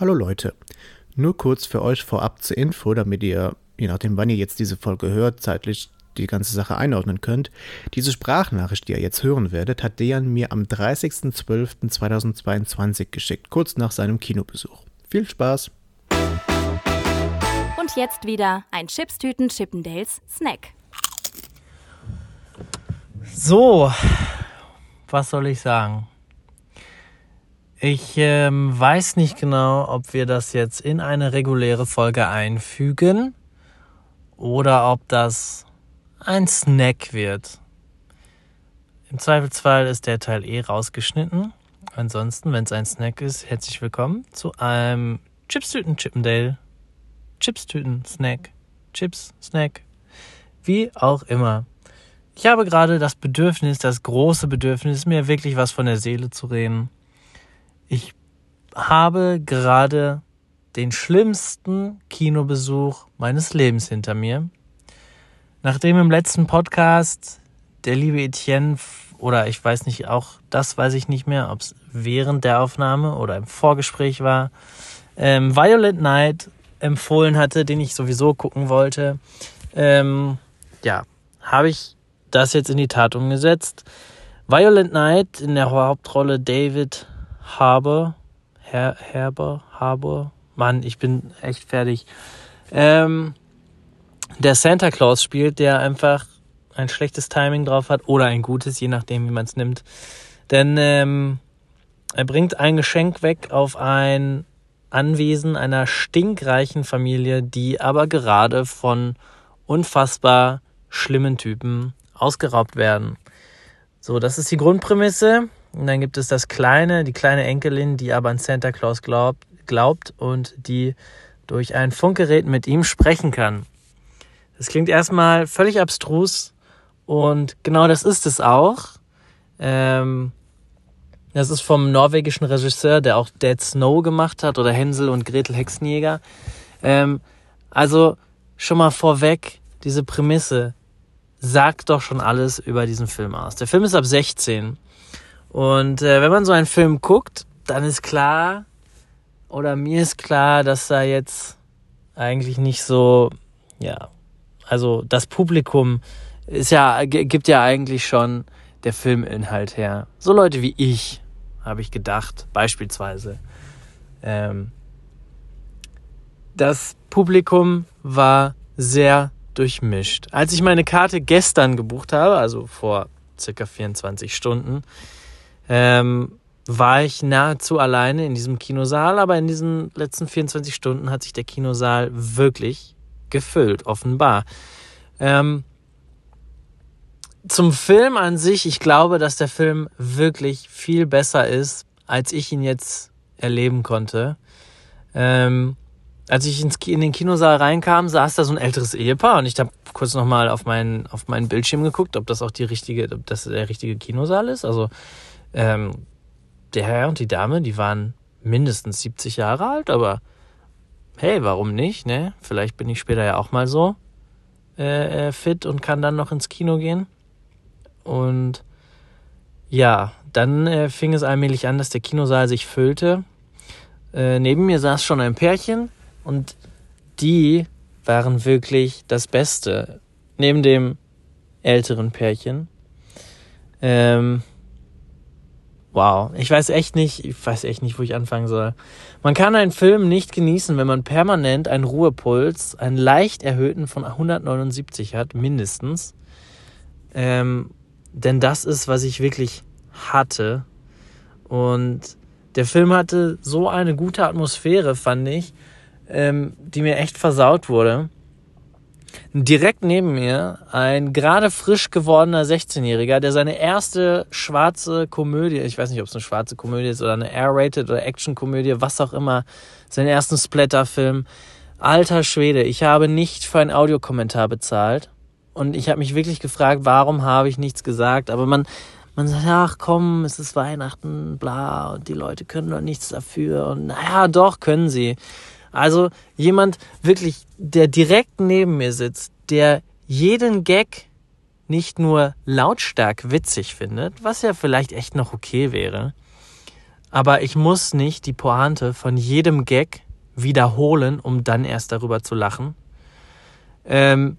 Hallo Leute, nur kurz für euch vorab zur Info, damit ihr, je nachdem wann ihr jetzt diese Folge hört, zeitlich die ganze Sache einordnen könnt. Diese Sprachnachricht, die ihr jetzt hören werdet, hat Dejan mir am 30.12.2022 geschickt, kurz nach seinem Kinobesuch. Viel Spaß! Und jetzt wieder ein Chipstüten Chippendales Snack. So, was soll ich sagen? Ich ähm, weiß nicht genau, ob wir das jetzt in eine reguläre Folge einfügen oder ob das ein Snack wird. Im Zweifelsfall ist der Teil eh rausgeschnitten. Ansonsten, wenn es ein Snack ist, herzlich willkommen zu einem Chipstüten Chippendale. Chipstüten Snack. Chips Snack. Wie auch immer. Ich habe gerade das Bedürfnis, das große Bedürfnis, mir wirklich was von der Seele zu reden. Ich habe gerade den schlimmsten Kinobesuch meines Lebens hinter mir. Nachdem im letzten Podcast der liebe Etienne oder ich weiß nicht, auch das weiß ich nicht mehr, ob es während der Aufnahme oder im Vorgespräch war, ähm, Violet Night empfohlen hatte, den ich sowieso gucken wollte, ähm, ja, habe ich das jetzt in die Tat umgesetzt. Violet Night in der Hauptrolle David Harbour. Her Herber, Harbour. Mann, ich bin echt fertig. Ähm, der Santa Claus spielt, der einfach ein schlechtes Timing drauf hat oder ein gutes, je nachdem, wie man es nimmt. Denn ähm, er bringt ein Geschenk weg auf ein Anwesen einer stinkreichen Familie, die aber gerade von unfassbar schlimmen Typen ausgeraubt werden. So, das ist die Grundprämisse. Und dann gibt es das kleine, die kleine Enkelin, die aber an Santa Claus glaubt, glaubt und die durch ein Funkgerät mit ihm sprechen kann. Das klingt erstmal völlig abstrus und genau das ist es auch. Ähm, das ist vom norwegischen Regisseur, der auch Dead Snow gemacht hat oder Hänsel und Gretel Hexenjäger. Ähm, also schon mal vorweg, diese Prämisse sagt doch schon alles über diesen Film aus. Der Film ist ab 16 und äh, wenn man so einen Film guckt, dann ist klar, oder mir ist klar, dass da jetzt eigentlich nicht so, ja, also das Publikum ist ja, gibt ja eigentlich schon der Filminhalt her. So Leute wie ich, habe ich gedacht, beispielsweise. Ähm, das Publikum war sehr durchmischt. Als ich meine Karte gestern gebucht habe, also vor circa 24 Stunden, ähm, war ich nahezu alleine in diesem Kinosaal, aber in diesen letzten 24 Stunden hat sich der Kinosaal wirklich gefüllt, offenbar. Ähm, zum Film an sich, ich glaube, dass der Film wirklich viel besser ist, als ich ihn jetzt erleben konnte. Ähm, als ich ins, in den Kinosaal reinkam, saß da so ein älteres Ehepaar und ich habe kurz nochmal auf meinen, auf meinen Bildschirm geguckt, ob das auch die richtige, ob das der richtige Kinosaal ist. Also ähm, der Herr und die Dame, die waren mindestens 70 Jahre alt, aber hey, warum nicht, ne? Vielleicht bin ich später ja auch mal so äh, äh, fit und kann dann noch ins Kino gehen. Und ja, dann äh, fing es allmählich an, dass der Kinosaal sich füllte. Äh, neben mir saß schon ein Pärchen und die waren wirklich das Beste. Neben dem älteren Pärchen. Ähm, Wow, ich weiß echt nicht, ich weiß echt nicht, wo ich anfangen soll. Man kann einen Film nicht genießen, wenn man permanent einen Ruhepuls, einen leicht erhöhten von 179 hat, mindestens. Ähm, denn das ist, was ich wirklich hatte. Und der Film hatte so eine gute Atmosphäre, fand ich, ähm, die mir echt versaut wurde direkt neben mir ein gerade frisch gewordener 16-Jähriger, der seine erste schwarze Komödie, ich weiß nicht, ob es eine schwarze Komödie ist oder eine R-rated oder Action-Komödie, was auch immer, seinen ersten Splatter-Film. Alter Schwede, ich habe nicht für einen Audiokommentar bezahlt und ich habe mich wirklich gefragt, warum habe ich nichts gesagt, aber man man sagt, ach komm, es ist Weihnachten, bla, und die Leute können doch nichts dafür und naja, doch können sie. Also jemand wirklich, der direkt neben mir sitzt, der jeden Gag nicht nur lautstark witzig findet, was ja vielleicht echt noch okay wäre, aber ich muss nicht die Pointe von jedem Gag wiederholen, um dann erst darüber zu lachen. Ähm,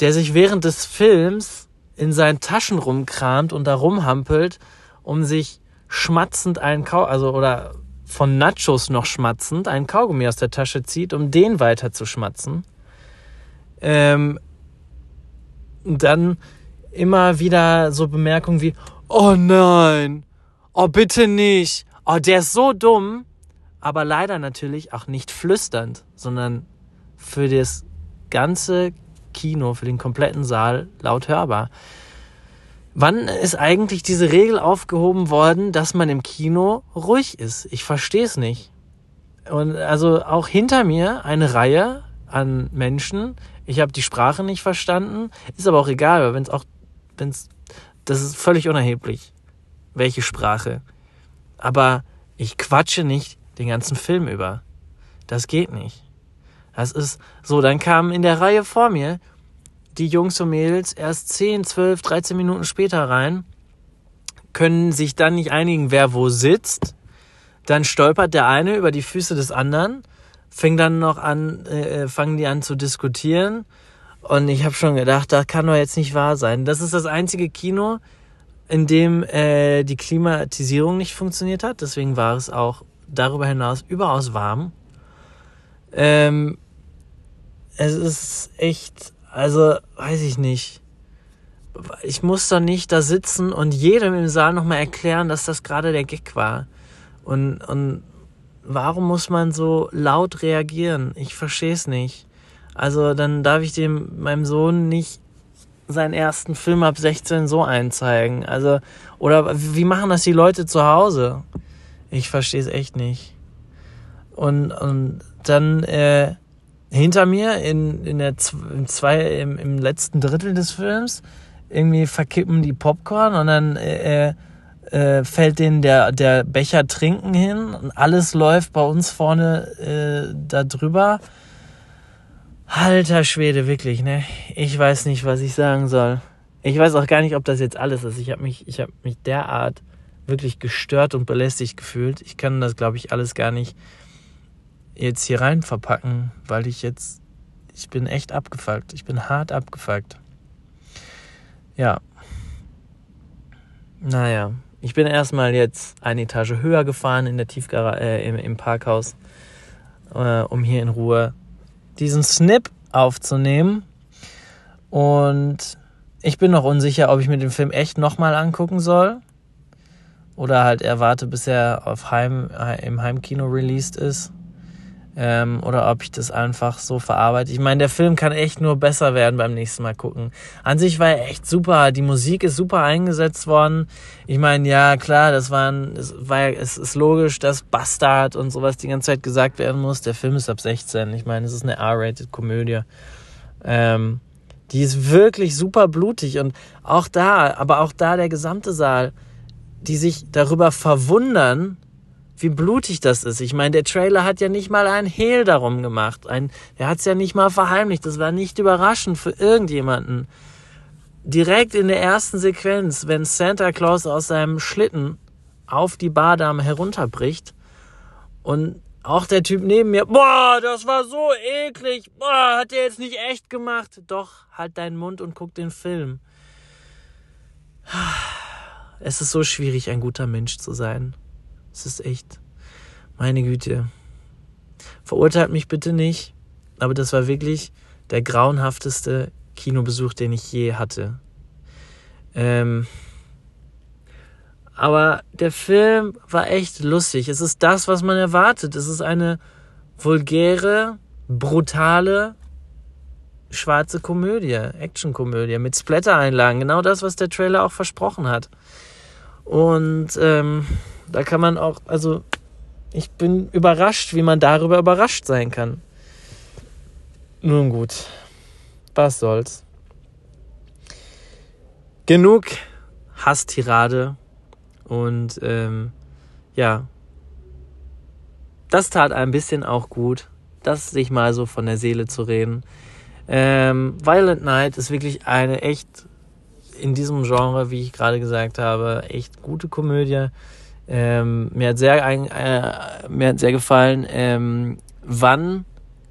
der sich während des Films in seinen Taschen rumkramt und da rumhampelt, um sich schmatzend einen Kau, also oder von Nachos noch schmatzend einen Kaugummi aus der Tasche zieht, um den weiter zu schmatzen. Ähm, dann immer wieder so Bemerkungen wie, oh nein, oh bitte nicht, oh der ist so dumm, aber leider natürlich auch nicht flüsternd, sondern für das ganze Kino, für den kompletten Saal laut hörbar. Wann ist eigentlich diese Regel aufgehoben worden, dass man im Kino ruhig ist? Ich verstehe es nicht. Und also auch hinter mir eine Reihe an Menschen. Ich habe die Sprache nicht verstanden, ist aber auch egal, wenn es auch, wenn es, das ist völlig unerheblich, welche Sprache. Aber ich quatsche nicht den ganzen Film über. Das geht nicht. Das ist so, dann kamen in der Reihe vor mir die Jungs und Mädels erst 10, 12, 13 Minuten später rein, können sich dann nicht einigen, wer wo sitzt. Dann stolpert der eine über die Füße des anderen, fängt dann noch an, äh, äh fangen die an zu diskutieren. Und ich habe schon gedacht, das kann doch jetzt nicht wahr sein. Das ist das einzige Kino, in dem äh, die Klimatisierung nicht funktioniert hat. Deswegen war es auch darüber hinaus überaus warm. Ähm, es ist echt also, weiß ich nicht. Ich muss doch nicht da sitzen und jedem im Saal nochmal erklären, dass das gerade der Gag war. Und, und warum muss man so laut reagieren? Ich verstehe es nicht. Also dann darf ich dem meinem Sohn nicht seinen ersten Film ab 16 so einzeigen. Also, oder wie machen das die Leute zu Hause? Ich verstehe es echt nicht. Und, und dann, äh, hinter mir in, in der im, zwei, im, im letzten Drittel des Films irgendwie verkippen die Popcorn und dann äh, äh, fällt denen der, der Becher Trinken hin und alles läuft bei uns vorne äh, da drüber. Alter Schwede, wirklich, ne? Ich weiß nicht, was ich sagen soll. Ich weiß auch gar nicht, ob das jetzt alles ist. Ich habe mich, ich habe mich derart wirklich gestört und belästigt gefühlt. Ich kann das, glaube ich, alles gar nicht jetzt hier rein verpacken, weil ich jetzt, ich bin echt abgefuckt. Ich bin hart abgefuckt. Ja. Naja, ich bin erstmal jetzt eine Etage höher gefahren in der Tiefgarage, äh, im, im Parkhaus, äh, um hier in Ruhe diesen Snip aufzunehmen. Und ich bin noch unsicher, ob ich mir den Film echt nochmal angucken soll. Oder halt erwarte, bis er auf Heim, im Heimkino released ist ähm, oder ob ich das einfach so verarbeite. Ich meine, der Film kann echt nur besser werden beim nächsten Mal gucken. An sich war er echt super. Die Musik ist super eingesetzt worden. Ich meine, ja, klar, das waren, es war, es ist logisch, dass Bastard und sowas die ganze Zeit gesagt werden muss. Der Film ist ab 16. Ich meine, es ist eine R-rated Komödie. Ähm, die ist wirklich super blutig und auch da, aber auch da der gesamte Saal, die sich darüber verwundern, wie blutig das ist. Ich meine, der Trailer hat ja nicht mal ein Hehl darum gemacht. Ein, er hat es ja nicht mal verheimlicht. Das war nicht überraschend für irgendjemanden. Direkt in der ersten Sequenz, wenn Santa Claus aus seinem Schlitten auf die Bardame herunterbricht und auch der Typ neben mir, boah, das war so eklig, boah, hat der jetzt nicht echt gemacht. Doch, halt deinen Mund und guck den Film. Es ist so schwierig, ein guter Mensch zu sein. Es ist echt, meine Güte. Verurteilt mich bitte nicht, aber das war wirklich der grauenhafteste Kinobesuch, den ich je hatte. Ähm, aber der Film war echt lustig. Es ist das, was man erwartet. Es ist eine vulgäre, brutale, schwarze Komödie, Actionkomödie mit Splatter-Einlagen. Genau das, was der Trailer auch versprochen hat. Und ähm, da kann man auch, also ich bin überrascht, wie man darüber überrascht sein kann. Nun gut, was soll's. Genug Hasstirade und ähm, ja, das tat ein bisschen auch gut, das sich mal so von der Seele zu reden. Ähm, Violent Night ist wirklich eine echt in diesem Genre, wie ich gerade gesagt habe, echt gute Komödie Ähm, mir, hat sehr ein, äh, mir hat sehr gefallen, ähm, wann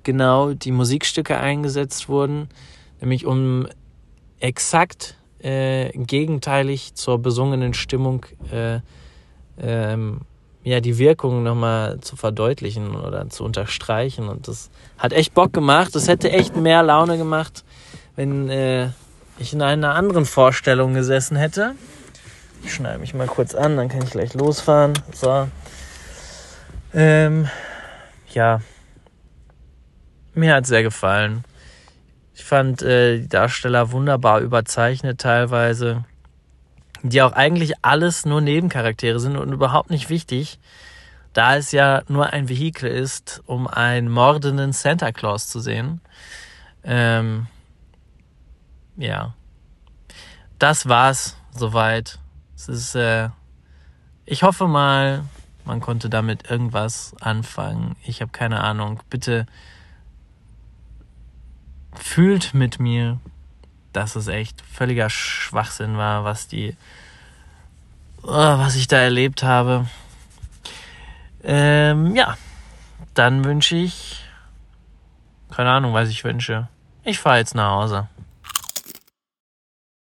genau die Musikstücke eingesetzt wurden, nämlich um exakt äh, gegenteilig zur besungenen Stimmung äh, ähm, ja, die Wirkung nochmal zu verdeutlichen oder zu unterstreichen. Und das hat echt Bock gemacht. Das hätte echt mehr Laune gemacht, wenn äh, ich in einer anderen Vorstellung gesessen hätte. Ich schneide mich mal kurz an, dann kann ich gleich losfahren. So. Ähm, ja. Mir hat sehr gefallen. Ich fand äh, die Darsteller wunderbar überzeichnet teilweise die auch eigentlich alles nur Nebencharaktere sind und überhaupt nicht wichtig, da es ja nur ein Vehikel ist, um einen mordenden Santa Claus zu sehen. Ähm, ja. Das war's soweit. Es ist, äh, ich hoffe mal, man konnte damit irgendwas anfangen. Ich habe keine Ahnung. Bitte fühlt mit mir, dass es echt völliger Schwachsinn war, was die, oh, was ich da erlebt habe. Ähm, ja, dann wünsche ich, keine Ahnung, was ich wünsche. Ich fahre jetzt nach Hause.